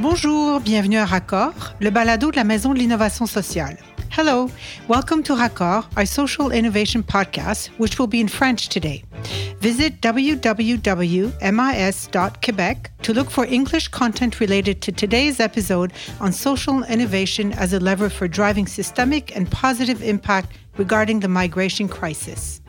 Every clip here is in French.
Bonjour, bienvenue à Raccord, le balado de la Maison de l'innovation sociale. Hello, welcome to Raccord, our social innovation podcast, which will be in French today. Visit www.mis.quebec to look for English content related to today's episode on social innovation as a lever for driving systemic and positive impact regarding the migration crisis.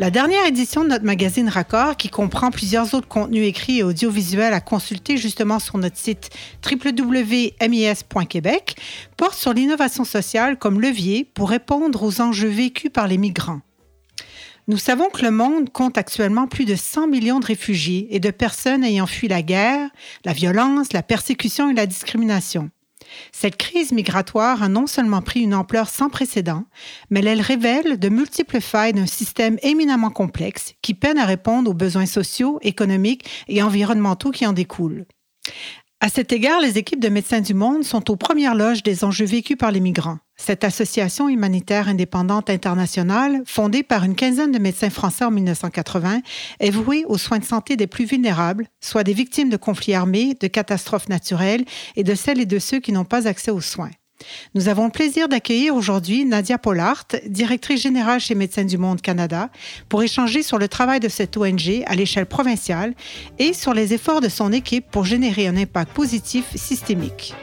La dernière édition de notre magazine Raccord, qui comprend plusieurs autres contenus écrits et audiovisuels à consulter justement sur notre site www.mis.québec, porte sur l'innovation sociale comme levier pour répondre aux enjeux vécus par les migrants. Nous savons que le monde compte actuellement plus de 100 millions de réfugiés et de personnes ayant fui la guerre, la violence, la persécution et la discrimination. Cette crise migratoire a non seulement pris une ampleur sans précédent, mais elle révèle de multiples failles d'un système éminemment complexe qui peine à répondre aux besoins sociaux, économiques et environnementaux qui en découlent. À cet égard, les équipes de Médecins du Monde sont aux premières loges des enjeux vécus par les migrants. Cette association humanitaire indépendante internationale, fondée par une quinzaine de médecins français en 1980, est vouée aux soins de santé des plus vulnérables, soit des victimes de conflits armés, de catastrophes naturelles et de celles et de ceux qui n'ont pas accès aux soins. Nous avons le plaisir d'accueillir aujourd'hui Nadia Pollard, directrice générale chez Médecins du Monde Canada, pour échanger sur le travail de cette ONG à l'échelle provinciale et sur les efforts de son équipe pour générer un impact positif systémique.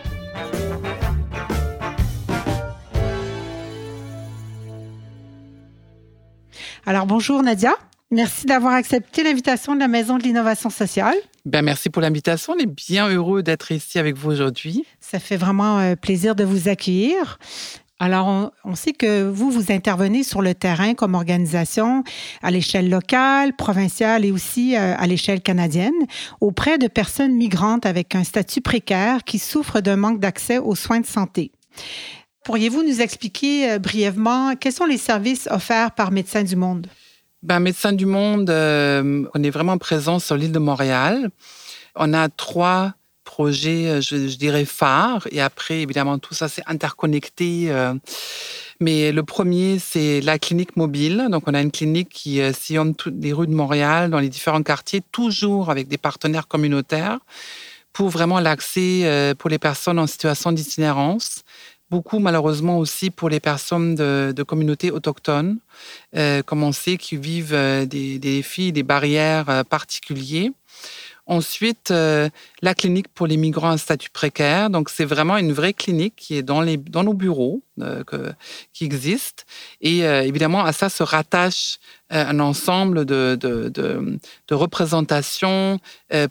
Alors bonjour Nadia. Merci d'avoir accepté l'invitation de la Maison de l'innovation sociale. Ben, merci pour l'invitation. On est bien heureux d'être ici avec vous aujourd'hui. Ça fait vraiment euh, plaisir de vous accueillir. Alors, on, sait que vous, vous intervenez sur le terrain comme organisation à l'échelle locale, provinciale et aussi euh, à l'échelle canadienne auprès de personnes migrantes avec un statut précaire qui souffrent d'un manque d'accès aux soins de santé. Pourriez-vous nous expliquer euh, brièvement quels sont les services offerts par Médecins du Monde? Ben, Médecins du Monde, euh, on est vraiment présent sur l'île de Montréal. On a trois projets, euh, je, dirais, phares. Et après, évidemment, tout ça, c'est interconnecté. Euh. Mais le premier, c'est la clinique mobile. Donc, on a une clinique qui sillonne toutes les rues de Montréal, dans les différents quartiers, toujours avec des partenaires communautaires, pour vraiment l'accès pour les personnes en situation d'itinérance beaucoup malheureusement aussi pour les personnes de, communautés autochtones, euh, comme on sait, qui vivent euh, des, défis, des barrières euh, particuliers. Ensuite, euh, la clinique pour les migrants à statut précaire. Donc, c'est vraiment une vraie clinique qui est dans, nos bureaux, qui existe. Et évidemment, à ça se rattache un ensemble de, représentations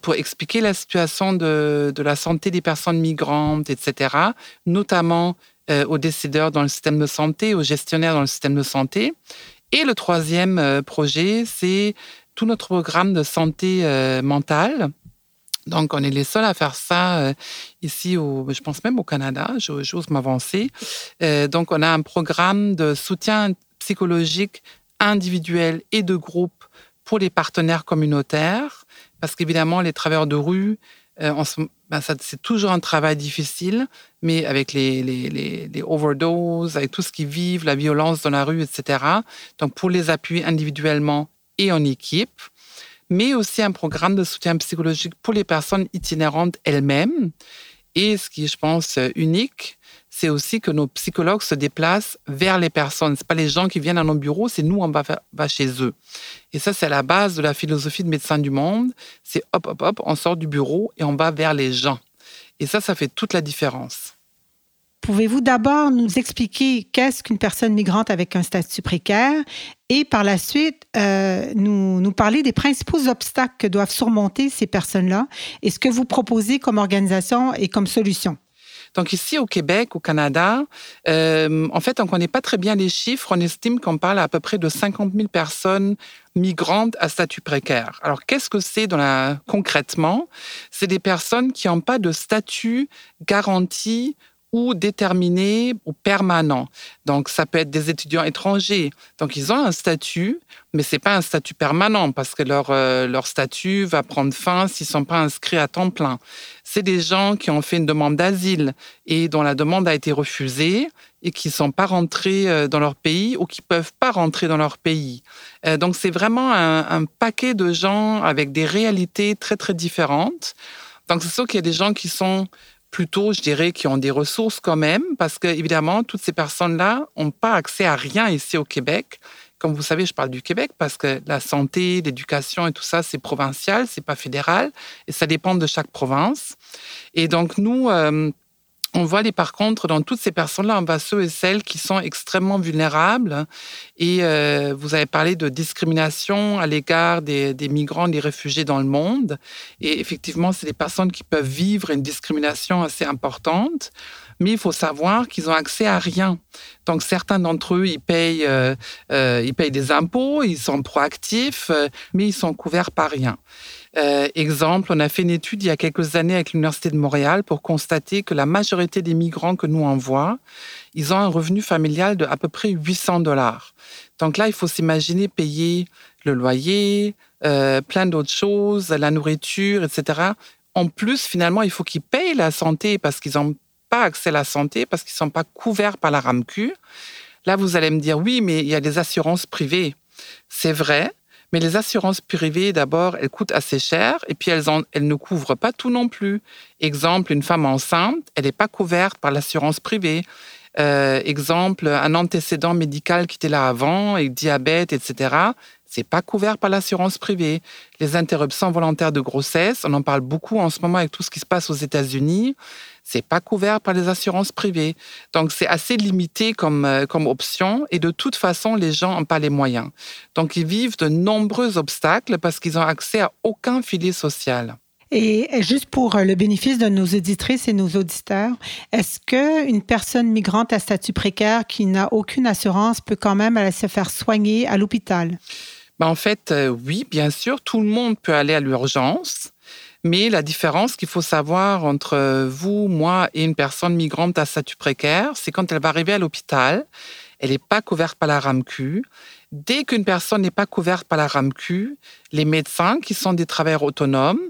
pour expliquer la situation de la santé des personnes migrantes, etc., notamment aux décideurs dans le système de santé, aux gestionnaires dans le système de santé. Et le troisième projet, c'est tout notre programme de santé euh, mentale. Donc, on est les seuls à faire ça euh, ici, au, je pense même au Canada, j'ose m'avancer. Euh, donc, on a un programme de soutien psychologique individuel et de groupe pour les partenaires communautaires, parce qu'évidemment, les travailleurs de rue, ben, c'est toujours un travail difficile, mais avec les, les, overdoses, avec tout ce qu'ils vivent, la violence dans la rue, etc. Donc, pour les appuyer individuellement et en équipe, mais aussi un programme de soutien psychologique pour les personnes itinérantes elles-mêmes. Et ce qui je pense, unique, c'est aussi que nos psychologues se déplacent vers les personnes. Ce pas les gens qui viennent à nos bureaux, c'est nous, on va, va chez eux. Et ça, c'est la base de la philosophie de Médecins du Monde. C'est hop, hop, hop, on sort du bureau et on va vers les gens. Et ça, ça fait toute la différence. Pouvez-vous d'abord nous expliquer qu'est-ce qu'une personne migrante avec un statut précaire et par la suite euh, nous, parler des principaux obstacles que doivent surmonter ces personnes-là et ce que vous proposez comme organisation et comme solution? Donc ici au Québec, au Canada, euh, en fait, on ne connaît pas très bien les chiffres. On estime qu'on parle à peu près de 50 000 personnes migrantes à statut précaire. Alors qu'est-ce que c'est concrètement? C'est des personnes qui n'ont pas de statut garanti ou déterminé ou permanent. Donc, ça peut être des étudiants étrangers. Donc, ils ont un statut, mais c'est pas un statut permanent parce que leur, euh, leur statut va prendre fin s'ils sont pas inscrits à temps plein. C'est des gens qui ont fait une demande d'asile et dont la demande a été refusée et qui sont pas rentrés euh, dans leur pays ou qui peuvent pas rentrer dans leur pays. Euh, donc, c'est vraiment un, un paquet de gens avec des réalités très, très différentes. Donc c'est sûr qu'il y a des gens qui sont plutôt, je dirais, qui ont des ressources quand même, parce que évidemment, toutes ces personnes-là n'ont pas accès à rien ici au Québec. Comme vous savez, je parle du Québec parce que la santé, l'éducation et tout ça, c'est provincial, c'est pas fédéral, et ça dépend de chaque province. Et donc nous, euh, on voit les, par contre, dans toutes ces personnes-là, on voit ceux et celles qui sont extrêmement vulnérables. Et euh, vous avez parlé de discrimination à l'égard des, migrants, des réfugiés dans le monde. Et effectivement, c'est des personnes qui peuvent vivre une discrimination assez importante. Mais il faut savoir qu'ils ont accès à rien. Donc certains d'entre eux, ils payent, euh, euh, ils payent des impôts, ils sont proactifs, mais ils sont couverts par rien. Euh, exemple, on a fait une étude il y a quelques années avec l'Université de Montréal pour constater que la majorité des migrants que nous envoie, ils ont un revenu familial de à peu près 800 dollars. Donc là, il faut s'imaginer payer le loyer, euh, plein d'autres choses, la nourriture, etc. En plus, finalement, il faut qu'ils payent la santé parce qu'ils n'ont pas accès à la santé, parce qu'ils ne sont pas couverts par la RAMQ. Là, vous allez me dire, oui, mais il y a des assurances privées. C'est vrai, mais les assurances privées, d'abord, elles coûtent assez cher et puis elles, elles ne couvrent pas tout non plus. Exemple, une femme enceinte, elle n'est pas couverte par l'assurance privée. Euh, exemple, un antécédent médical qui était là avant, et diabète, etc. C'est pas couvert par l'assurance privée. Les interruptions volontaires de grossesse, on en parle beaucoup en ce moment avec tout ce qui se passe aux États-Unis. C'est pas couvert par les assurances privées. Donc, c'est assez limité comme, euh, comme option. Et de toute façon, les gens n'ont pas les moyens. Donc, ils vivent de nombreux obstacles parce qu'ils n'ont accès à aucun filet social. Et juste pour euh, le bénéfice de nos auditrices et nos auditeurs, est-ce qu'une personne migrante à statut précaire qui n'a aucune assurance peut quand même aller se faire soigner à l'hôpital? Ben en fait, euh, oui, bien sûr, tout le monde peut aller à l'urgence. Mais la différence qu'il faut savoir entre vous, moi et une personne migrante à statut précaire, c'est quand elle va arriver à l'hôpital, elle n'est pas couverte par la RAMQ. Dès qu'une personne n'est pas couverte par la RAMQ, les médecins, qui sont des travailleurs autonomes,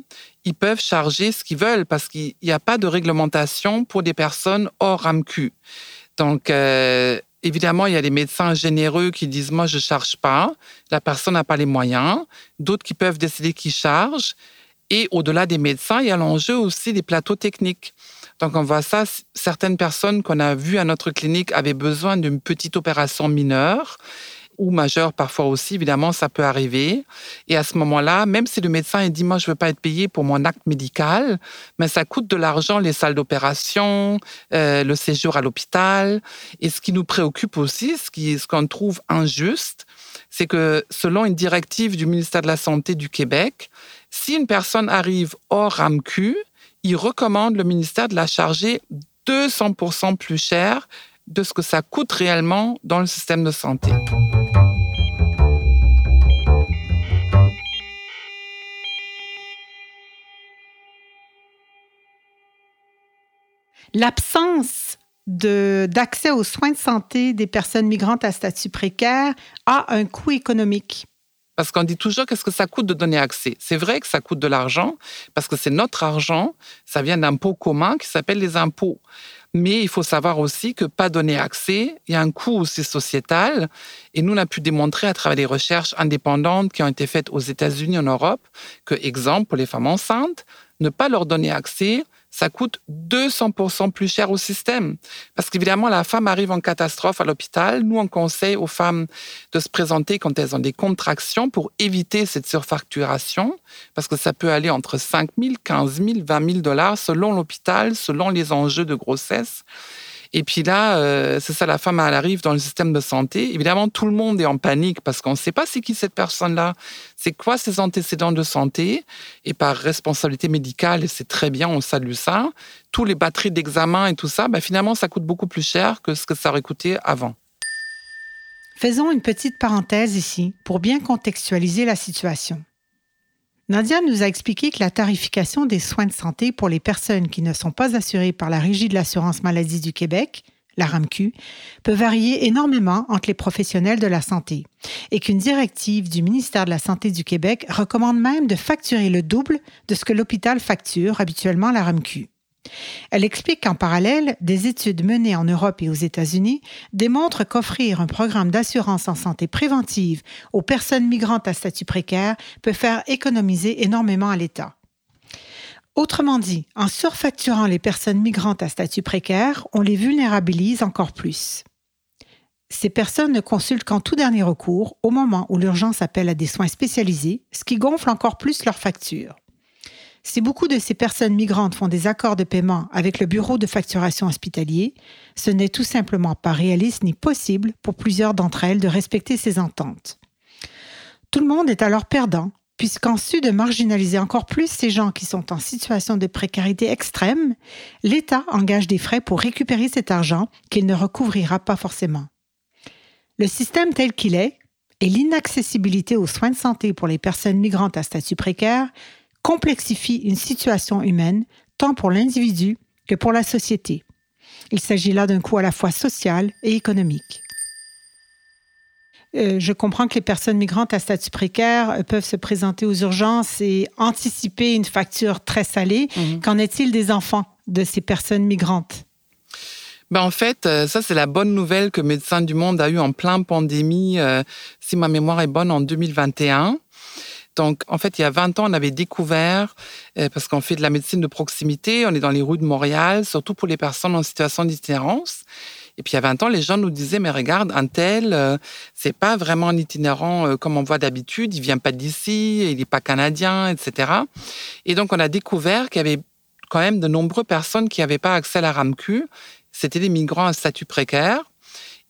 ils peuvent charger ce qu'ils veulent parce qu'il n'y a pas de réglementation pour des personnes hors RAMQ. Donc, euh, évidemment, il y a des médecins généreux qui disent, moi, je charge pas, la personne n'a pas les moyens. D'autres qui peuvent décider qu'ils chargent. Et au-delà des médecins, il y a l'enjeu aussi des plateaux techniques. Donc on voit ça, certaines personnes qu'on a vues à notre clinique avaient besoin d'une petite opération mineure ou majeure parfois aussi, évidemment, ça peut arriver. Et à ce moment-là, même si le médecin dit, moi, je ne veux pas être payé pour mon acte médical, mais ça coûte de l'argent, les salles d'opération, euh, le séjour à l'hôpital. Et ce qui nous préoccupe aussi, ce qu'on ce trouve injuste, c'est que selon une directive du ministère de la Santé du Québec, si une personne arrive hors RAMQ, il recommande le ministère de la charger 200% plus cher de ce que ça coûte réellement dans le système de santé. L'absence d'accès aux soins de santé des personnes migrantes à statut précaire a un coût économique. Parce qu'on dit toujours qu'est-ce que ça coûte de donner accès? C'est vrai que ça coûte de l'argent, parce que c'est notre argent, ça vient d'impôts communs qui s'appellent les impôts. Mais il faut savoir aussi que pas donner accès, il y a un coût aussi sociétal. Et nous, on a pu démontrer à travers des recherches indépendantes qui ont été faites aux États-Unis, en Europe, que, exemple, pour les femmes enceintes, ne pas leur donner accès, ça coûte 200% plus cher au système. Parce qu'évidemment, la femme arrive en catastrophe à l'hôpital. Nous, on conseille aux femmes de se présenter quand elles ont des contractions pour éviter cette surfacturation, parce que ça peut aller entre 5 000, 15 000, 20 000 dollars selon l'hôpital, selon les enjeux de grossesse. Et puis là, euh, c'est ça, la femme, elle arrive dans le système de santé. Évidemment, tout le monde est en panique parce qu'on ne sait pas c'est qui cette personne-là, c'est quoi ses antécédents de santé? Et par responsabilité médicale, et c'est très bien, on salue ça, tous les batteries d'examen et tout ça, ben, finalement, ça coûte beaucoup plus cher que ce que ça aurait coûté avant. Faisons une petite parenthèse ici pour bien contextualiser la situation. Nadia nous a expliqué que la tarification des soins de santé pour les personnes qui ne sont pas assurées par la Régie de l'assurance maladie du Québec, la RAMQ, peut varier énormément entre les professionnels de la santé et qu'une directive du ministère de la Santé du Québec recommande même de facturer le double de ce que l'hôpital facture habituellement la RAMQ. Elle explique qu'en parallèle, des études menées en Europe et aux États-Unis démontrent qu'offrir un programme d'assurance en santé préventive aux personnes migrantes à statut précaire peut faire économiser énormément à l'État. Autrement dit, en surfacturant les personnes migrantes à statut précaire, on les vulnérabilise encore plus. Ces personnes ne consultent qu'en tout dernier recours, au moment où l'urgence appelle à des soins spécialisés, ce qui gonfle encore plus leurs factures. Si beaucoup de ces personnes migrantes font des accords de paiement avec le bureau de facturation hospitalier, ce n'est tout simplement pas réaliste ni possible pour plusieurs d'entre elles de respecter ces ententes. Tout le monde est alors perdant, puisqu'en su de marginaliser encore plus ces gens qui sont en situation de précarité extrême, l'État engage des frais pour récupérer cet argent qu'il ne recouvrira pas forcément. Le système tel qu'il est et l'inaccessibilité aux soins de santé pour les personnes migrantes à statut précaire complexifient une situation humaine tant pour l'individu que pour la société. Il s'agit là d'un coût à la fois social et économique. Euh, je comprends que les personnes migrantes à statut précaire euh, peuvent se présenter aux urgences et anticiper une facture très salée. Mhm. Qu'en est-il des enfants de ces personnes migrantes? Ben en fait, euh, ça c'est la bonne nouvelle que Médecins du Monde a eue en plein pandémie, si ma mémoire est bonne, en 2021. Donc, en fait, il y a 20 ans, on avait découvert, parce qu'on fait de la médecine de proximité, on est dans les rues de Montréal, surtout pour les personnes en situation d'itinérance. Et puis, il y a 20 ans, les gens nous disaient, mais regarde, un tel, euh, c'est pas vraiment un itinérant euh, comme on voit d'habitude, il vient pas d'ici, il n'est pas canadien, etc. Et donc, on a découvert qu'il y avait quand même de nombreuses personnes qui n'avaient pas accès à la RAMQ. C'était des migrants à statut précaire.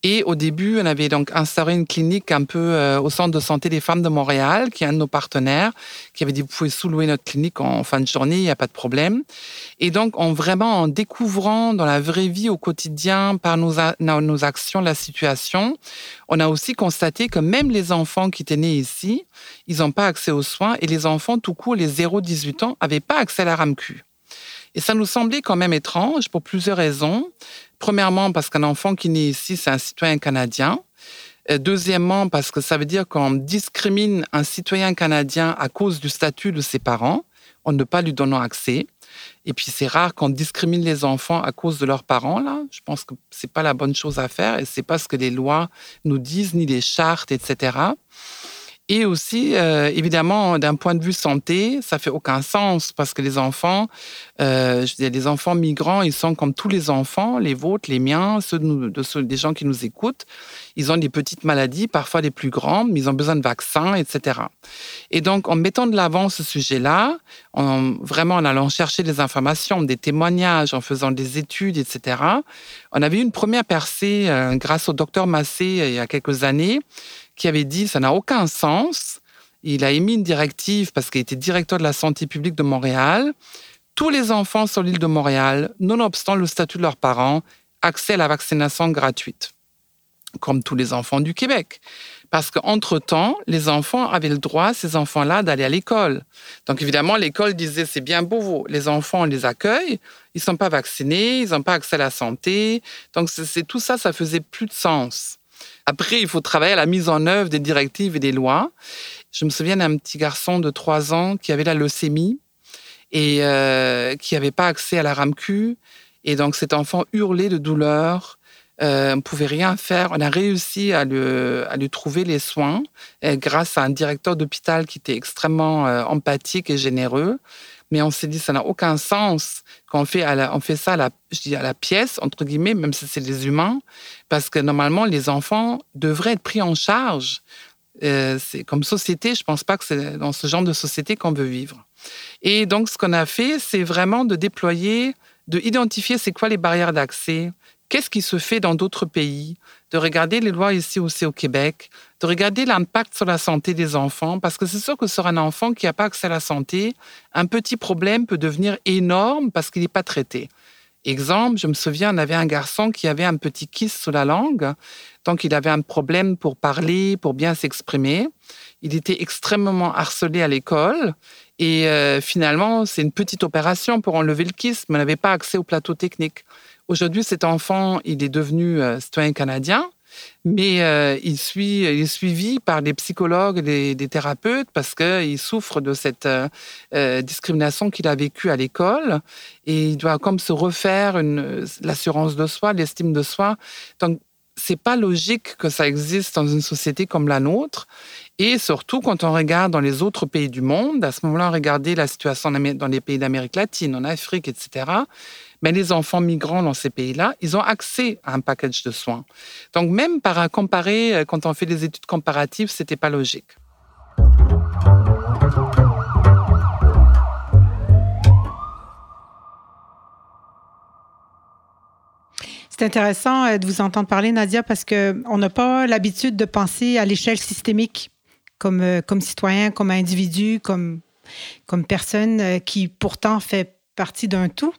Et au début, on avait donc instauré une clinique un peu euh, au centre de santé des femmes de Montréal, qui est un de nos partenaires, qui avait dit vous pouvez sous-louer notre clinique en fin de journée, il n'y a pas de problème. Et donc, en vraiment en découvrant dans la vraie vie au quotidien par nos, nos actions la situation, on a aussi constaté que même les enfants qui étaient nés ici, ils n'ont pas accès aux soins et les enfants tout court, les 0-18 ans, n'avaient pas accès à la RAMQ. Et ça nous semblait quand même étrange pour plusieurs raisons. Premièrement, parce qu'un enfant qui naît ici, c'est un citoyen canadien. Euh, deuxièmement, parce que ça veut dire qu'on discrimine un citoyen canadien à cause du statut de ses parents, en ne pas lui donnant accès. Et puis c'est rare qu'on discrimine les enfants à cause de leurs parents là. Je pense que c'est pas la bonne chose à faire et c'est pas ce que les lois nous disent ni les chartes, etc. Et aussi, euh, évidemment, d'un point de vue santé, ça fait aucun sens parce que les enfants, euh, je veux dire, les enfants migrants, ils sont comme tous les enfants, les vôtres, les miens, ceux, de, ceux des gens qui nous écoutent. Ils ont des petites maladies, parfois les plus grandes, mais ils ont besoin de vaccins, etc. Et donc, en mettant de l'avant ce sujet-là, en vraiment en allant chercher des informations, des témoignages, en faisant des études, etc., on avait eu une première percée euh, grâce au docteur Massé il y a quelques années qui avait dit ça n'a aucun sens. Il a émis une directive parce qu'il était directeur de la santé publique de Montréal. Tous les enfants sur l'île de Montréal, nonobstant le statut de leurs parents, accès à la vaccination gratuite, comme tous les enfants du Québec. Parce qu'entre-temps, les enfants avaient le droit, ces enfants-là, d'aller à l'école. Donc évidemment, l'école disait, c'est bien beau, les enfants, on les accueille, ils ne sont pas vaccinés, ils n'ont pas accès à la santé. Donc c'est tout ça, ça faisait plus de sens. Après, il faut travailler à la mise en œuvre des directives et des lois. Je me souviens d'un petit garçon de 3 ans qui avait la leucémie et euh, qui n'avait pas accès à la RAMQ. Et donc cet enfant hurlait de douleur. Euh, on ne pouvait rien faire. On a réussi à à lui trouver les soins euh, grâce à un directeur d'hôpital qui était extrêmement empathique et généreux. Mais on s'est dit, ça n'a aucun sens qu'on fait, on fait ça à la, je dis à la pièce, entre guillemets, même si c'est des humains, parce que normalement, les enfants devraient être pris en charge. Euh, c'est comme société, je ne pense pas que c'est dans ce genre de société qu'on veut vivre. Et donc, ce qu'on a fait, c'est vraiment de déployer, de identifier c'est quoi les barrières d'accès, qu'est-ce qui se fait dans d'autres pays, de regarder les lois ici aussi au Québec, de regarder l'impact sur la santé des enfants, parce que c'est sûr que sur un enfant qui n'a pas accès à la santé, un petit problème peut devenir énorme parce qu'il n'est pas traité. Exemple, je me souviens, on avait un garçon qui avait un petit kiss sous la langue, donc il avait un problème pour parler, pour bien s'exprimer. Il était extrêmement harcelé à l'école et euh, finalement, c'est une petite opération pour enlever le kiss, mais on n'avait pas accès au plateau technique. Aujourd'hui, cet enfant, il est devenu euh, citoyen canadien, mais euh, il, suit, il est suivi par des psychologues des, thérapeutes parce qu'il souffre de cette euh, discrimination qu'il a vécue à l'école et il doit comme se refaire l'assurance de soi, l'estime de soi. Donc, c'est pas logique que ça existe dans une société comme la nôtre. Et surtout, quand on regarde dans les autres pays du monde, à ce moment-là, regarder la situation dans les pays d'Amérique latine, en Afrique, etc., mais les enfants migrants dans ces pays-là, ils ont accès à un package de soins. Donc même par comparer, euh, quand on fait des études comparatives, c'était pas logique. C'est intéressant euh, de vous entendre parler, Nadia, parce qu'on n'a pas l'habitude de penser à l'échelle systémique comme, euh, comme citoyen, comme individu, comme, comme personne qui pourtant fait partie d'un tout.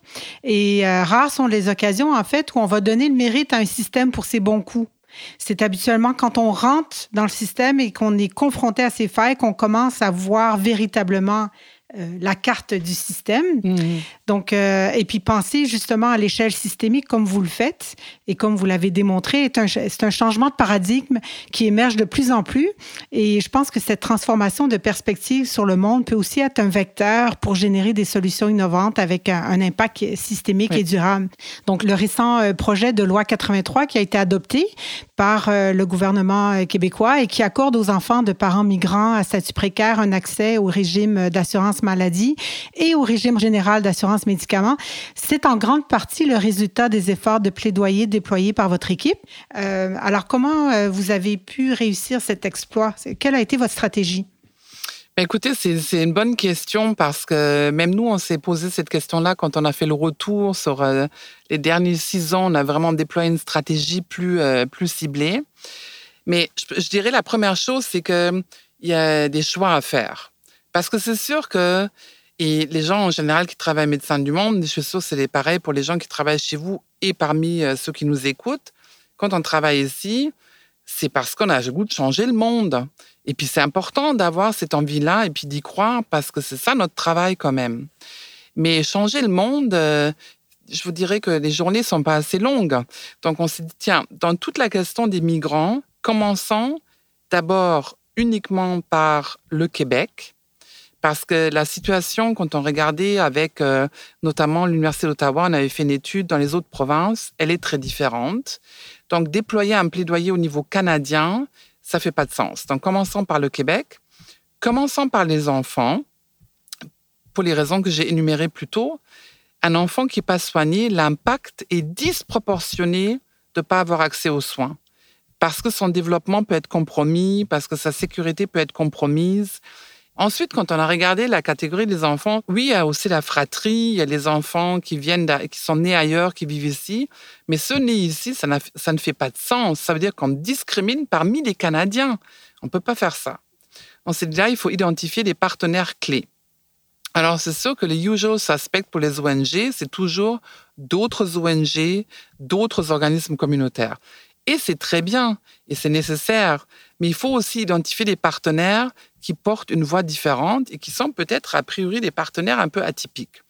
Et euh, rares sont les occasions, en fait, où on va donner le mérite à un système pour ses bons coups. C'est habituellement quand on rentre dans le système et qu'on est confronté à ses failles qu'on commence à voir véritablement euh, la carte du système. Mhm. Donc, euh, et puis penser justement à l'échelle systémique comme vous le faites et comme vous l'avez démontré, c'est un, changement de paradigme qui émerge de plus en plus. Et je pense que cette transformation de perspective sur le monde peut aussi être un vecteur pour générer des solutions innovantes avec un, impact systémique et durable. Donc, le récent euh, projet de loi 83 qui a été adopté par le gouvernement québécois et qui accorde aux enfants de parents migrants à statut précaire un accès au régime d'assurance maladie et au régime général d'assurance médicaments. C'est en grande partie le résultat des efforts de plaidoyer déployés par votre équipe. Euh, alors, comment euh, vous avez pu réussir cet exploit? Quelle a été votre stratégie? Ben, écoutez, c'est une bonne question parce que même nous, on s'est posé cette question-là quand on a fait le retour sur euh, les derniers six ans. On a vraiment déployé une stratégie plus, plus ciblée. Mais je, je, dirais la première chose, c'est qu'il y a des choix à faire. Parce que c'est sûr que et les gens en général qui travaillent Médecins du Monde, je suis sûre que c'est pareil pour les gens qui travaillent chez vous et parmi euh, ceux qui nous écoutent. Quand on travaille ici, c'est parce qu'on a le goût de changer le monde. Et puis c'est important d'avoir cette envie-là et puis d'y croire parce que c'est ça notre travail quand même. Mais changer le monde, euh, je vous dirais que les journées sont pas assez longues. Donc on s'est dit, tiens, dans toute la question des migrants, commençons d'abord uniquement par le Québec parce que la situation, quand on regardait avec euh, notamment l'Université d'Ottawa, on avait fait une étude dans les autres provinces, elle est très différente. Donc, déployer un plaidoyer au niveau canadien, ça fait pas de sens. Donc, commençons par le Québec. Commençons par les enfants, pour les raisons que j'ai énumérées plus tôt. Un enfant qui n'est pas soigné, l'impact est disproportionné de ne pas avoir accès aux soins. Parce que son développement peut être compromis, parce que sa sécurité peut être compromise, Ensuite, quand on a regardé la catégorie des enfants, oui, il y a aussi la fratrie, il y a les enfants qui viennent, qui sont nés ailleurs, qui vivent ici. Mais ceux nés ici, ça, ça ne fait pas de sens. Ça veut dire qu'on discrimine parmi les Canadiens. On ne peut pas faire ça. On s'est dit là, il faut identifier des partenaires clés. Alors, c'est sûr que les usual suspects pour les ONG, c'est toujours d'autres ONG, d'autres organismes communautaires. Et c'est très bien et c'est nécessaire. Mais il faut aussi identifier des partenaires qui portent une voix différente et qui sont peut-être a priori des partenaires un peu atypiques.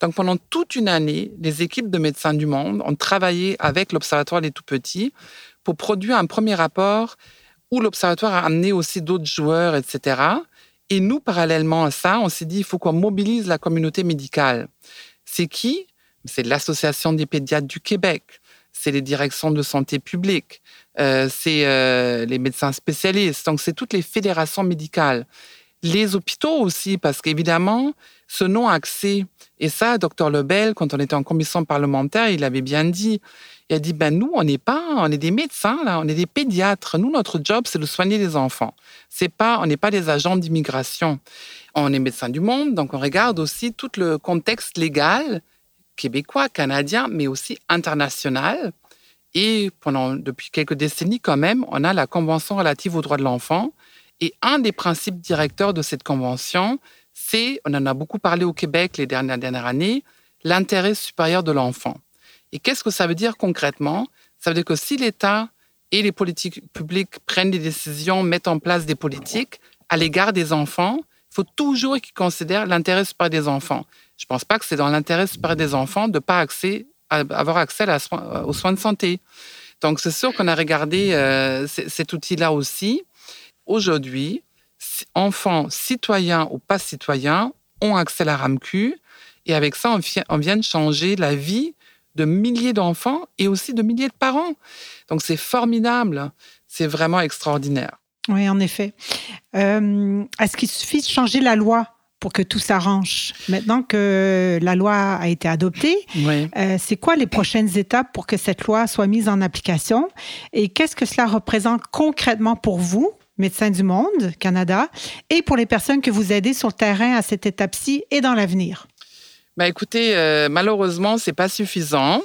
Donc pendant toute une année, les équipes de Médecins du Monde ont travaillé avec l'Observatoire des Tout-Petits pour produire un premier rapport où l'Observatoire a amené aussi d'autres joueurs, etc. Et nous, parallèlement à ça, on s'est dit, il faut qu'on mobilise la communauté médicale. C'est qui? C'est l'Association des pédiatres du Québec, c'est les directions de santé publique, euh, c'est euh, les médecins spécialistes, donc c'est toutes les fédérations médicales. Les hôpitaux aussi, parce qu'évidemment, ce non-accès, et ça, docteur Lebel, quand on était en commission parlementaire, il avait bien dit, il a dit, ben nous, on n'est pas, on est des médecins, là, on est des pédiatres. Nous, notre job, c'est de soigner les enfants. C'est pas, on n'est pas des agents d'immigration. On est médecins du monde, donc on regarde aussi tout le contexte légal québécois, canadien, mais aussi international. Et depuis quelques décennies, quand même, on a la Convention relative aux droits de l'enfant. Et un des principes directeurs de cette convention, c'est, on en a beaucoup parlé au Québec les dernières, dernières années, l'intérêt supérieur de l'enfant. Et qu'est-ce que ça veut dire concrètement? Ça veut dire que si l'État et les politiques publiques prennent des décisions, mettent en place des politiques à l'égard des enfants, toujours qu'ils considèrent l'intérêt supérieur des enfants. Je ne pense pas que c'est dans l'intérêt supérieur des enfants de ne pas accès, avoir accès aux soins de santé. Donc, c'est sûr qu'on a regardé euh, cet outil-là aussi. Aujourd'hui, enfants, citoyens ou pas citoyens, ont accès à la RAMQ. Et avec ça, on on vient de changer la vie de milliers d'enfants et aussi de milliers de parents. Donc c'est formidable, c'est vraiment extraordinaire. Oui, en effet. Euh, est-ce qu'il suffit de changer la loi pour que tout s'arrange. Maintenant que la loi a été adoptée, euh, c'est quoi les prochaines étapes pour que cette loi soit mise en application et qu'est-ce que cela représente concrètement pour vous, Médecins du Monde, Canada, et pour les personnes que vous aidez sur le terrain à cette étape-ci et dans l'avenir? Ben écoutez, euh, malheureusement, c'est pas suffisant.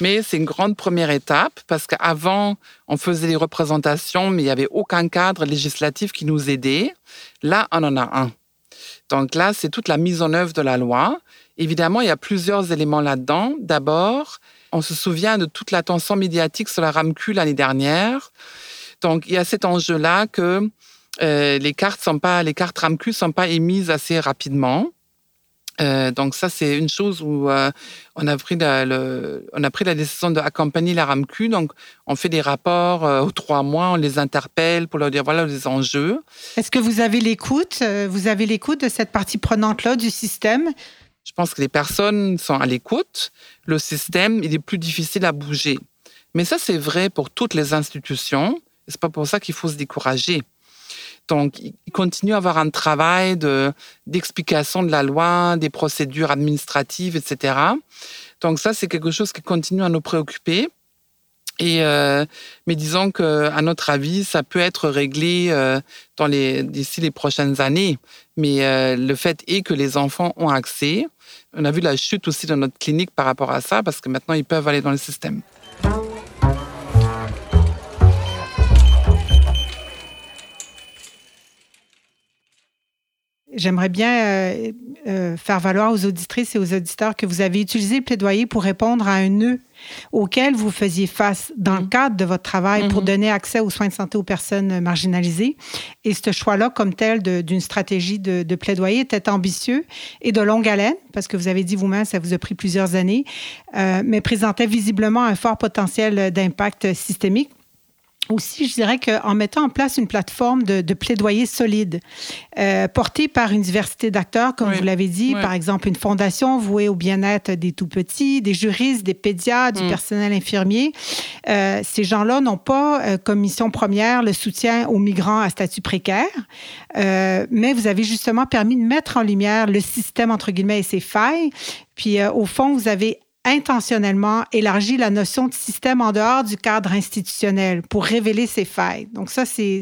Mais c'est une grande première étape parce qu'avant, on faisait des représentations, mais il n'y avait aucun cadre législatif qui nous aidait. Là, on en a un. Donc là, c'est toute la mise en œuvre de la loi. Évidemment, il y a plusieurs éléments là-dedans. D'abord, on se souvient de toute l'attention médiatique sur la RAMQ l'année dernière. Donc, il y a cet enjeu-là que euh, les cartes sont pas, les cartes RAMQ sont pas émises assez rapidement. Euh, donc ça, c'est une chose où euh, on, a pris la, on a pris la décision d'accompagner la RAMQ. Donc, on fait des rapports euh, aux trois mois, on les interpelle pour leur dire voilà les enjeux. Est-ce que vous avez l'écoute Vous avez l'écoute de cette partie prenante-là du système? Je pense que les personnes sont à l'écoute. Le système, il est plus difficile à bouger. Mais ça, c'est vrai pour toutes les institutions. C'est pas pour ça qu'il faut se décourager. Donc, il continue à avoir un travail d'explication de, la loi, des procédures administratives, etc. Donc, ça, c'est quelque chose qui continue à nous préoccuper. Et, euh, mais disons qu'à notre avis, ça peut être réglé euh, les, d'ici les prochaines années. Mais euh, le fait est que les enfants ont accès. On a vu la chute aussi dans notre clinique par rapport à ça, parce que maintenant, ils peuvent aller dans le système. J'aimerais bien euh, euh, faire valoir aux auditrices et aux auditeurs que vous avez utilisé le plaidoyer pour répondre à un nœud auquel vous faisiez face dans le mm. cadre de votre travail pour mm-hmm. donner accès aux soins de santé aux personnes marginalisées. Et ce choix-là, comme tel, d'une stratégie de, de, plaidoyer était ambitieux et de longue haleine, parce que vous avez dit vous-même, ça vous a pris plusieurs années, euh, mais présentait visiblement un fort potentiel d'impact systémique aussi, je dirais qu'en mettant en place une plateforme de, plaidoyer solide, euh, portée par une diversité d'acteurs, comme vous l'avez dit, par exemple une fondation vouée au bien-être des tout-petits, des juristes, des pédiatres, du mm. personnel infirmier, euh, ces gens-là n'ont pas euh, comme mission première le soutien aux migrants à statut précaire, mais vous avez justement permis de mettre en lumière le système, entre guillemets, et ses failles. Puis, au fond, vous avez intentionnellement élargi la notion de système en dehors du cadre institutionnel pour révéler ses failles. Donc ça, c'est,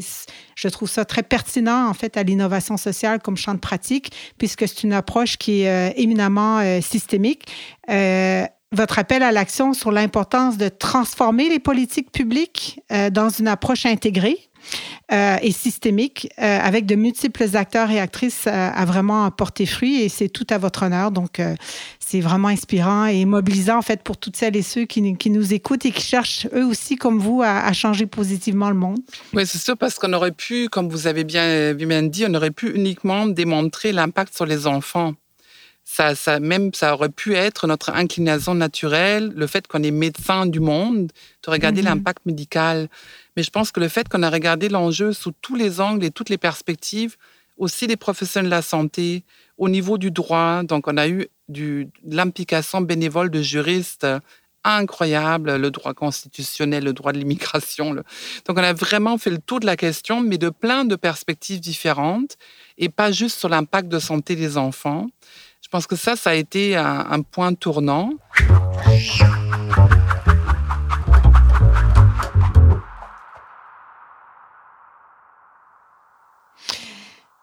je trouve ça très pertinent en fait à l'innovation sociale comme champ de pratique, puisque c'est une approche qui est euh, éminemment euh, systémique. Euh, votre appel à l'action sur l'importance de transformer les politiques publiques dans une approche intégrée euh, et systémique euh, avec de multiples acteurs et actrices euh, a vraiment porté fruit et c'est tout à votre honneur. Donc, c'est vraiment inspirant et mobilisant en fait pour toutes celles et ceux qui, qui nous écoutent et qui cherchent eux aussi comme vous à, changer positivement le monde. Oui, c'est sûr parce qu'on aurait pu, comme vous avez bien, bien dit, on aurait pu uniquement démontrer l'impact sur les enfants. Ça, ça, même, ça aurait pu être notre inclinaison naturelle, le fait qu'on est médecin du monde, de regarder mm-hmm. l'impact médical. Mais je pense que le fait qu'on a regardé l'enjeu sous tous les angles et toutes les perspectives, aussi les professionnels de la santé, au niveau du droit, donc on a eu du, l'implication bénévole de juristes incroyable, le droit constitutionnel, le droit de l'immigration. Donc on a vraiment fait le tour de la question, mais de plein de perspectives différentes et pas juste sur l'impact de santé des enfants. Je pense que ça, ça a été un, un point tournant.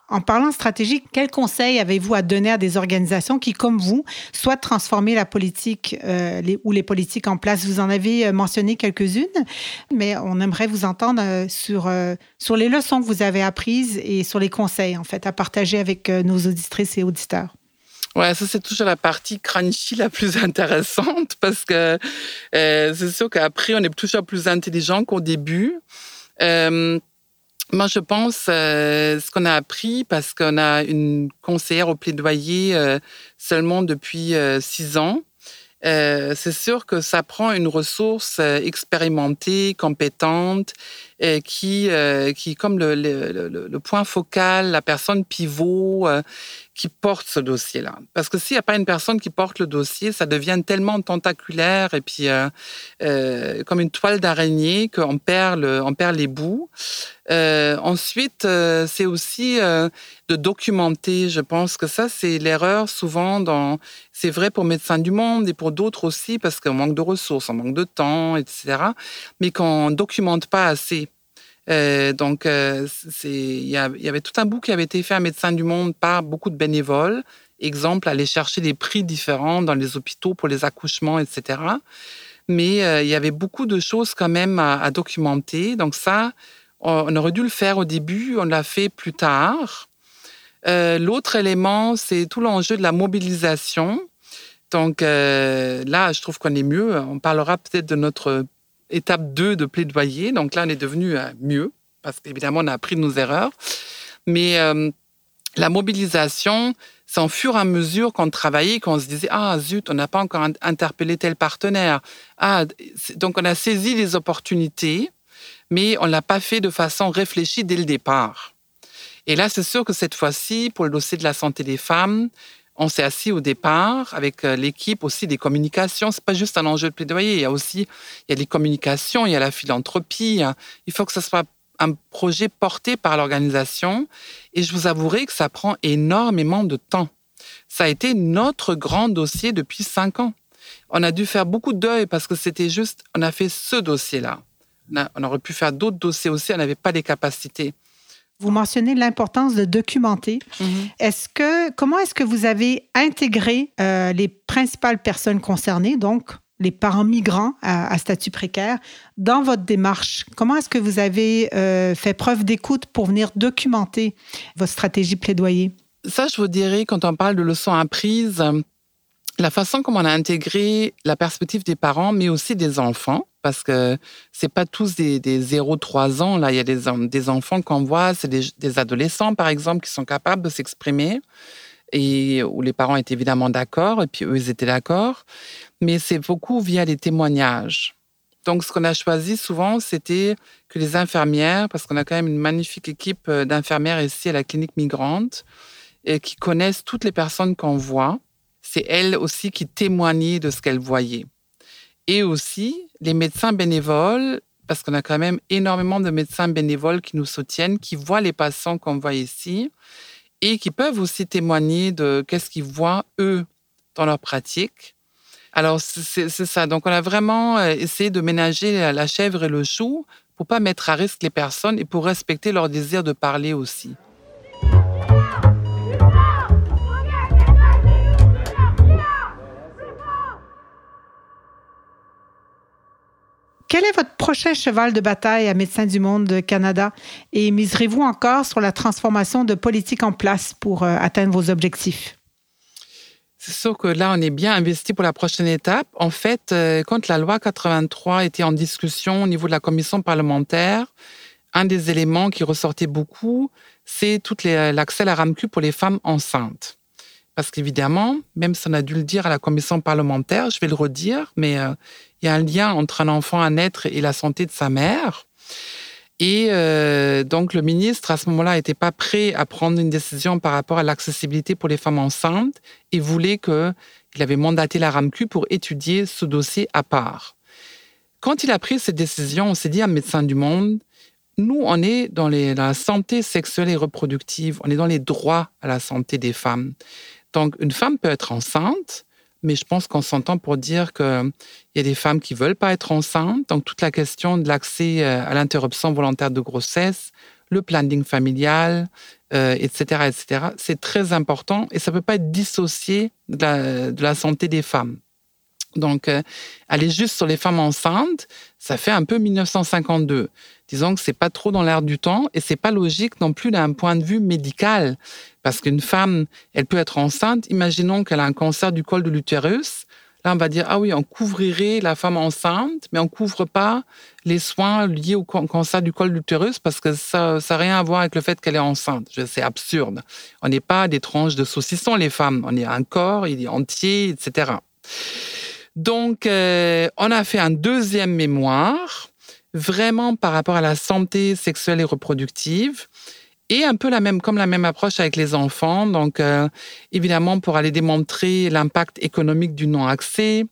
En parlant stratégique, quels conseils avez-vous à donner à des organisations qui, comme vous, souhaitent transformer la politique euh, ou les politiques en place? Vous en avez euh, mentionné quelques-unes, mais on aimerait vous entendre euh, sur, sur les leçons que vous avez apprises et sur les conseils, en fait, à partager avec nos auditrices et auditeurs. Ouais, ça c'est toujours la partie crunchy la plus intéressante parce que c'est sûr qu'après on est toujours plus intelligent qu'au début. Moi, je pense euh, ce qu'on a appris parce qu'on a une conseillère au plaidoyer euh, seulement depuis euh, six ans. euh, c'est sûr que ça prend une ressource euh, expérimentée, compétente, et qui, euh, qui comme le, point focal, la personne pivot qui porte ce dossier-là. Parce que s'il n'y a pas une personne qui porte le dossier, ça devient tellement tentaculaire et puis euh, euh, comme une toile d'araignée qu'on perd, on perd les bouts. Euh, ensuite, euh, c'est aussi euh, de documenter. Je pense que ça, c'est l'erreur souvent dans. C'est vrai pour Médecins du Monde et pour d'autres aussi, parce qu'on manque de ressources, on manque de temps, etc. Mais qu'on documente pas assez. Euh, donc, euh, il y, avait tout un bout qui avait été fait à Médecins du Monde par beaucoup de bénévoles. Exemple, aller chercher des prix différents dans les hôpitaux pour les accouchements, etc. Mais euh, il y avait beaucoup de choses quand même à, à documenter. Donc ça, on aurait dû le faire au début, on l'a fait plus tard. L'autre élément, c'est tout l'enjeu de la mobilisation. Donc là, je trouve qu'on est mieux. On parlera peut-être de notre étape 2 de plaidoyer. Donc là, on est devenu euh, mieux, parce qu'évidemment, on a appris de nos erreurs. Mais euh, la mobilisation, c'est en fur et à mesure qu'on travaillait, qu'on se disait Ah, zut, on n'a pas encore interpellé tel partenaire. Ah, donc on a saisi les opportunités, mais on ne l'a pas fait de façon réfléchie dès le départ. Et là, c'est sûr que cette fois-ci, pour le dossier de la santé des femmes, on s'est assis au départ avec euh, l'équipe aussi des communications. C'est pas juste un enjeu de plaidoyer. Il y a aussi il y a les communications, il y a la philanthropie. Il faut que ce soit un projet porté par l'organisation. Et je vous avouerai que ça prend énormément de temps. Ça a été notre grand dossier depuis cinq ans. On a dû faire beaucoup de deuil parce que c'était juste, on a fait ce dossier-là. On, aurait pu faire d'autres dossiers aussi, on n'avait pas les capacités. Vous mentionnez l'importance de documenter. Mhm. Est-ce que comment est-ce que vous avez intégré euh, les principales personnes concernées, donc les parents migrants à, statut précaire, dans votre démarche? Comment est-ce que vous avez euh, fait preuve d'écoute pour venir documenter votre stratégie plaidoyer? Ça, je vous dirais, quand on parle de leçons apprises, la façon comme on a intégré la perspective des parents, mais aussi des enfants, parce que c'est pas tous des, des 0-3 ans. Là, il y a des, enfants qu'on voit, c'est des, adolescents, par exemple, qui sont capables de s'exprimer et où les parents étaient évidemment d'accord, et puis eux, ils étaient d'accord. Mais c'est beaucoup via les témoignages. Donc, ce qu'on a choisi souvent, c'était que les infirmières, parce qu'on a quand même une magnifique équipe euh, d'infirmières ici à la clinique migrante, et qui connaissent toutes les personnes qu'on voit, c'est elles aussi qui témoignaient de ce qu'elles voyaient. Et aussi, les médecins bénévoles, parce qu'on a quand même énormément de médecins bénévoles qui nous soutiennent, qui voient les patients qu'on voit ici et qui peuvent aussi témoigner de qu'est-ce qu'ils voient, eux, dans leur pratique. Alors, c'est ça. Donc, on a vraiment euh, essayé de ménager la chèvre et le chou pour pas mettre à risque les personnes et pour respecter leur désir de parler aussi. Quel est votre prochain cheval de bataille à Médecins du Monde Canada? Et miserez-vous encore sur la transformation de politique en place pour euh, atteindre vos objectifs? C'est sûr que là, on est bien investi pour la prochaine étape. En fait, euh, quand la loi 83 était en discussion au niveau de la commission parlementaire, un des éléments qui ressortait beaucoup, c'est tout l'accès à la RAMQ pour les femmes enceintes. Parce qu'évidemment, même si on a dû le dire à la commission parlementaire, je vais le redire, mais euh, il y a un lien entre un enfant à naître et la santé de sa mère. Et euh, donc le ministre, à ce moment-là, n'était pas prêt à prendre une décision par rapport à l'accessibilité pour les femmes enceintes et voulait que, il avait mandaté la RAMQ pour étudier ce dossier à part. Quand il a pris cette décision, on s'est dit à Médecins du Monde, nous, on est dans la santé sexuelle et reproductive, on est dans les droits à la santé des femmes. Donc, une femme peut être enceinte, mais je pense qu'on s'entend pour dire qu'il y a des femmes qui veulent pas être enceintes. Donc, toute la question de l'accès euh, à l'interruption volontaire de grossesse, le planning familial, etc., euh, etc., c'est très important et ça peut pas être dissocié de la, santé des femmes. Donc, euh, aller juste sur les femmes enceintes, ça fait un peu 1952. Disons que c'est pas trop dans l'air du temps et c'est pas logique non plus d'un point de vue médical. Parce qu'une femme, elle peut être enceinte. Imaginons qu'elle a un cancer du col de l'utérus. Là, on va dire, ah oui, on couvrirait la femme enceinte, mais on couvre pas les soins liés au cancer du col de l'utérus parce que ça n'a rien à voir avec le fait qu'elle est enceinte. C'est absurde. On n'est pas des tranches de saucisson, les femmes. On est un corps, il est entier, etc. Donc, euh, on a fait un deuxième mémoire, vraiment par rapport à la santé sexuelle et reproductive. Et un peu la même, comme la même approche avec les enfants. Donc, euh, évidemment, pour aller démontrer l'impact économique du non-accès,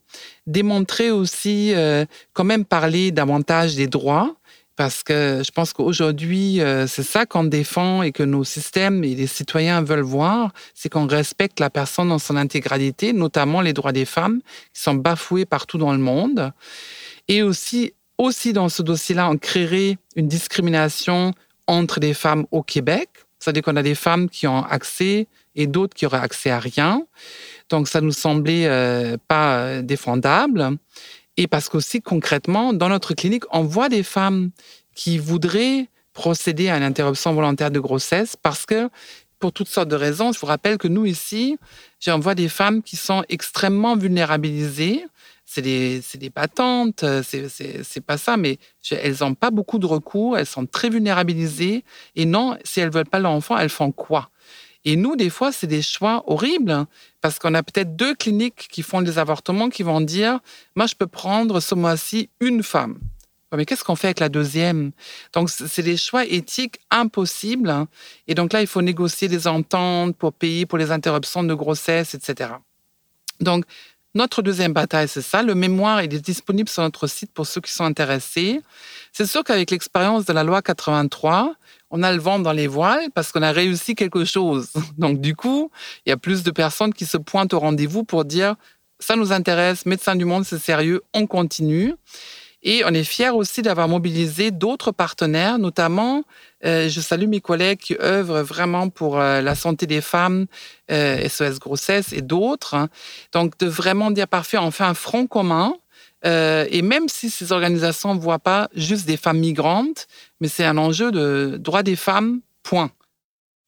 démontrer aussi, euh, quand même parler davantage des droits, parce que je pense qu'aujourd'hui, euh, c'est ça qu'on défend et que nos systèmes et les citoyens veulent voir, c'est qu'on respecte la personne dans son intégralité, notamment les droits des femmes, qui sont bafoués partout dans le monde. Et aussi, aussi dans ce dossier-là, on créerait une discrimination entre les femmes au Québec. C'est-à-dire qu'on a des femmes qui ont accès et d'autres qui auraient accès à rien. Donc, ça nous semblait euh, pas euh, défendable. Et parce qu'aussi, concrètement, dans notre clinique, on voit des femmes qui voudraient procéder à une interruption volontaire de grossesse parce que, pour toutes sortes de raisons, je vous rappelle que nous, ici, j'en vois des femmes qui sont extrêmement vulnérabilisées c'est des, des battantes, euh, c'est pas ça, mais elles n'ont pas beaucoup de recours, elles sont très vulnérabilisées. Et non, si elles veulent pas l'enfant, elles font quoi? Et nous, des fois, c'est des choix horribles, hein, parce qu'on a peut-être deux cliniques qui font des avortements qui vont dire, moi, je peux prendre ce mois-ci une femme. Mais qu'est-ce qu'on fait avec la deuxième? Donc, c'est des choix éthiques impossibles. Hein. Et donc là, il faut négocier des ententes pour payer pour les interruptions de grossesse, etc. Donc, notre deuxième bataille, c'est ça. Le mémoire, il est disponible sur notre site pour ceux qui sont intéressés. C'est sûr qu'avec l'expérience de la loi 83, on a le vent dans les voiles parce qu'on a réussi quelque chose. Donc, du coup, il y a plus de personnes qui se pointent au rendez-vous pour dire ça nous intéresse, Médecins du Monde, c'est sérieux, on continue. Et on est fiers aussi d'avoir mobilisé d'autres partenaires, notamment, euh, je salue mes collègues qui œuvrent vraiment pour euh, la santé des femmes, euh, SOS Grossesse et d'autres. Hein. Donc, de vraiment dire, parfait, on fait un front commun. Et même si ces organisations ne voient pas juste des femmes migrantes, mais c'est un enjeu de droit des femmes, point.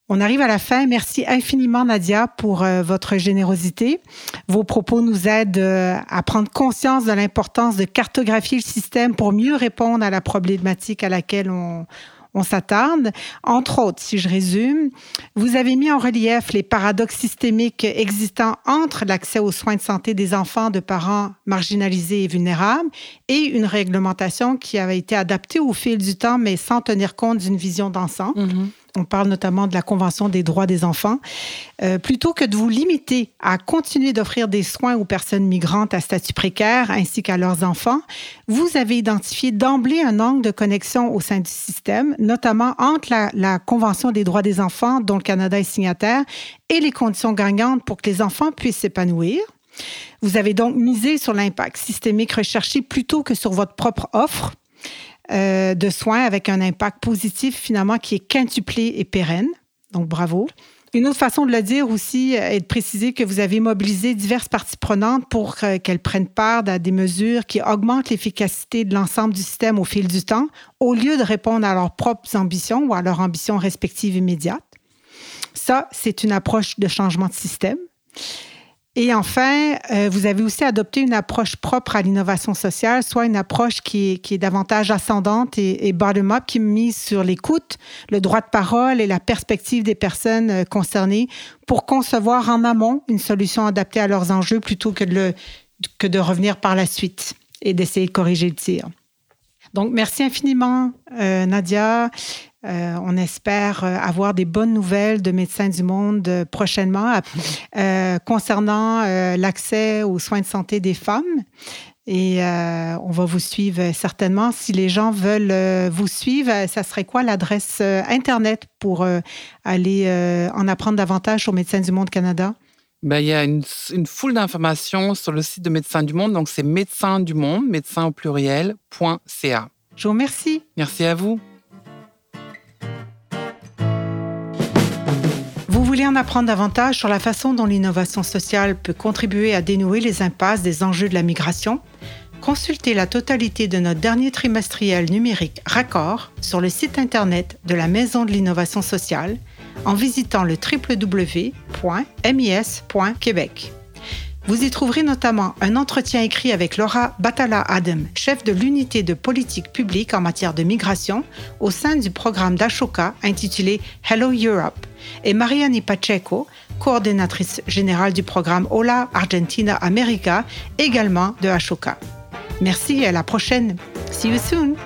On arrive à la fin. Merci infiniment, Nadia, pour euh, votre générosité. Vos propos nous aident euh, à prendre conscience de l'importance de cartographier le système pour mieux répondre à la problématique à laquelle on, on s'attarde. Entre autres, si je résume, vous avez mis en relief les paradoxes systémiques existants entre l'accès aux soins de santé des enfants de parents marginalisés et vulnérables et une réglementation qui avait été adaptée au fil du temps, mais sans tenir compte d'une vision d'ensemble. Mm-hmm. On parle notamment de la Convention des droits des enfants. Euh, plutôt que de vous limiter à continuer d'offrir des soins aux personnes migrantes à statut précaire ainsi qu'à leurs enfants, vous avez identifié d'emblée un angle de connexion au sein du système, notamment entre la, la Convention des droits des enfants, dont le Canada est signataire, et les conditions gagnantes pour que les enfants puissent s'épanouir. Vous avez donc misé sur l'impact systémique recherché plutôt que sur votre propre offre euh, de soins avec un impact positif finalement qui est quintuplé et pérenne. Donc bravo. Une autre façon de le dire aussi est de préciser que vous avez mobilisé diverses parties prenantes pour qu'elles prennent part à des mesures qui augmentent l'efficacité de l'ensemble du système au fil du temps, au lieu de répondre à leurs propres ambitions ou à leurs ambitions respectives immédiates. Ça, c'est une approche de changement de système. Et enfin, euh, vous avez aussi adopté une approche propre à l'innovation sociale, soit une approche qui est, davantage ascendante et, et bottom-up, qui mise sur l'écoute, le droit de parole et la perspective des personnes euh, concernées pour concevoir en amont une solution adaptée à leurs enjeux plutôt que de, le, que de revenir par la suite et d'essayer de corriger le tir. Donc, merci infiniment, euh, Nadia. Euh, on espère euh, avoir des bonnes nouvelles de Médecins du Monde euh, prochainement concernant l'accès aux soins de santé des femmes. Et on va vous suivre certainement. Si les gens veulent vous suivre, ça serait quoi l'adresse Internet pour aller en apprendre davantage sur Médecins du Monde Canada? Ben, il y a une, une foule d'informations sur le site de Médecins du Monde. Donc, c'est médecins du monde, médecins au pluriel.ca. Je vous remercie. Merci à vous. Voulez en apprendre davantage sur la façon dont l'innovation sociale peut contribuer à dénouer les impasses des enjeux de la migration, consultez la totalité de notre dernier trimestriel numérique Raccord sur le site Internet de la Maison de l'innovation sociale en visitant le www.mis.québec. Vous y trouverez notamment un entretien écrit avec Laura Batala Adam, chef de l'unité de politique publique en matière de migration au sein du programme d'Ashoka intitulé Hello Europe et Mariani Pacheco, coordinatrice générale du programme Hola Argentina America, également de Ashoka. Merci et à la prochaine. See you soon!